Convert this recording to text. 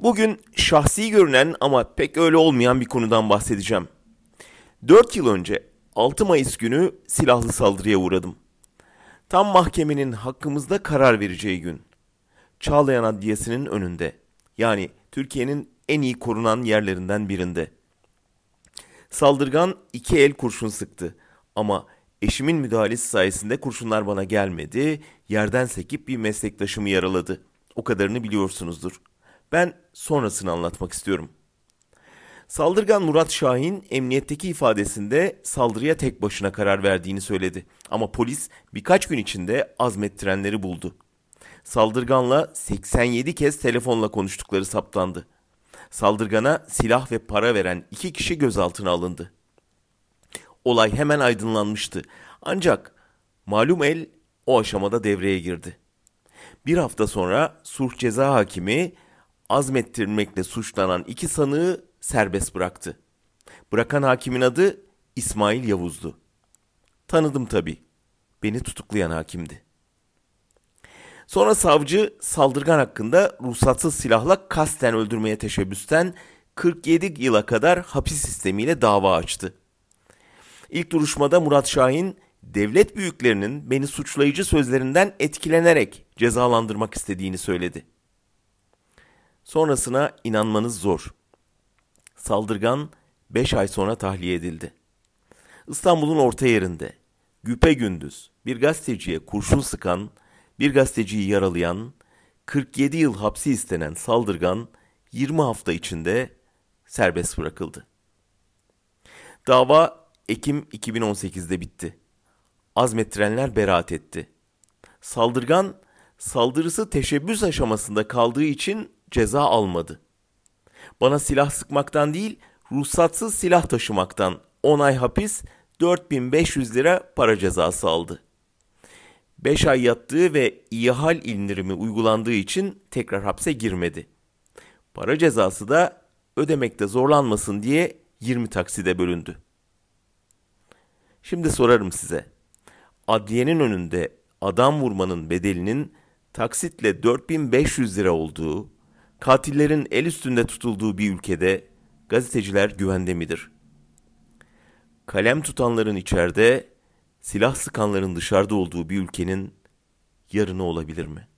Bugün şahsi görünen ama pek öyle olmayan bir konudan bahsedeceğim. 4 yıl önce 6 Mayıs günü silahlı saldırıya uğradım. Tam mahkemenin hakkımızda karar vereceği gün. Çağlayan Adliyesi'nin önünde. Yani Türkiye'nin en iyi korunan yerlerinden birinde. Saldırgan iki el kurşun sıktı ama eşimin müdahalesi sayesinde kurşunlar bana gelmedi, yerden sekip bir meslektaşımı yaraladı. O kadarını biliyorsunuzdur. Ben sonrasını anlatmak istiyorum. Saldırgan Murat Şahin emniyetteki ifadesinde saldırıya tek başına karar verdiğini söyledi. Ama polis birkaç gün içinde azmettirenleri buldu. Saldırganla 87 kez telefonla konuştukları saptandı. Saldırgana silah ve para veren iki kişi gözaltına alındı. Olay hemen aydınlanmıştı. Ancak malum el o aşamada devreye girdi. Bir hafta sonra sulh ceza hakimi azmettirmekle suçlanan iki sanığı serbest bıraktı. Bırakan hakimin adı İsmail Yavuz'du. Tanıdım tabii. Beni tutuklayan hakimdi. Sonra savcı saldırgan hakkında ruhsatsız silahla kasten öldürmeye teşebbüsten 47 yıla kadar hapis sistemiyle dava açtı. İlk duruşmada Murat Şahin devlet büyüklerinin beni suçlayıcı sözlerinden etkilenerek cezalandırmak istediğini söyledi. Sonrasına inanmanız zor. Saldırgan 5 ay sonra tahliye edildi. İstanbul'un orta yerinde güpe gündüz bir gazeteciye kurşun sıkan, bir gazeteciyi yaralayan, 47 yıl hapsi istenen saldırgan 20 hafta içinde serbest bırakıldı. Dava Ekim 2018'de bitti. Azmettirenler beraat etti. Saldırgan saldırısı teşebbüs aşamasında kaldığı için ceza almadı. Bana silah sıkmaktan değil, ruhsatsız silah taşımaktan 10 ay hapis, 4500 lira para cezası aldı. 5 ay yattığı ve iyi hal indirimi uygulandığı için tekrar hapse girmedi. Para cezası da ödemekte zorlanmasın diye 20 takside bölündü. Şimdi sorarım size. Adliyenin önünde adam vurmanın bedelinin taksitle 4500 lira olduğu, katillerin el üstünde tutulduğu bir ülkede gazeteciler güvende midir? Kalem tutanların içeride, silah sıkanların dışarıda olduğu bir ülkenin yarını olabilir mi?''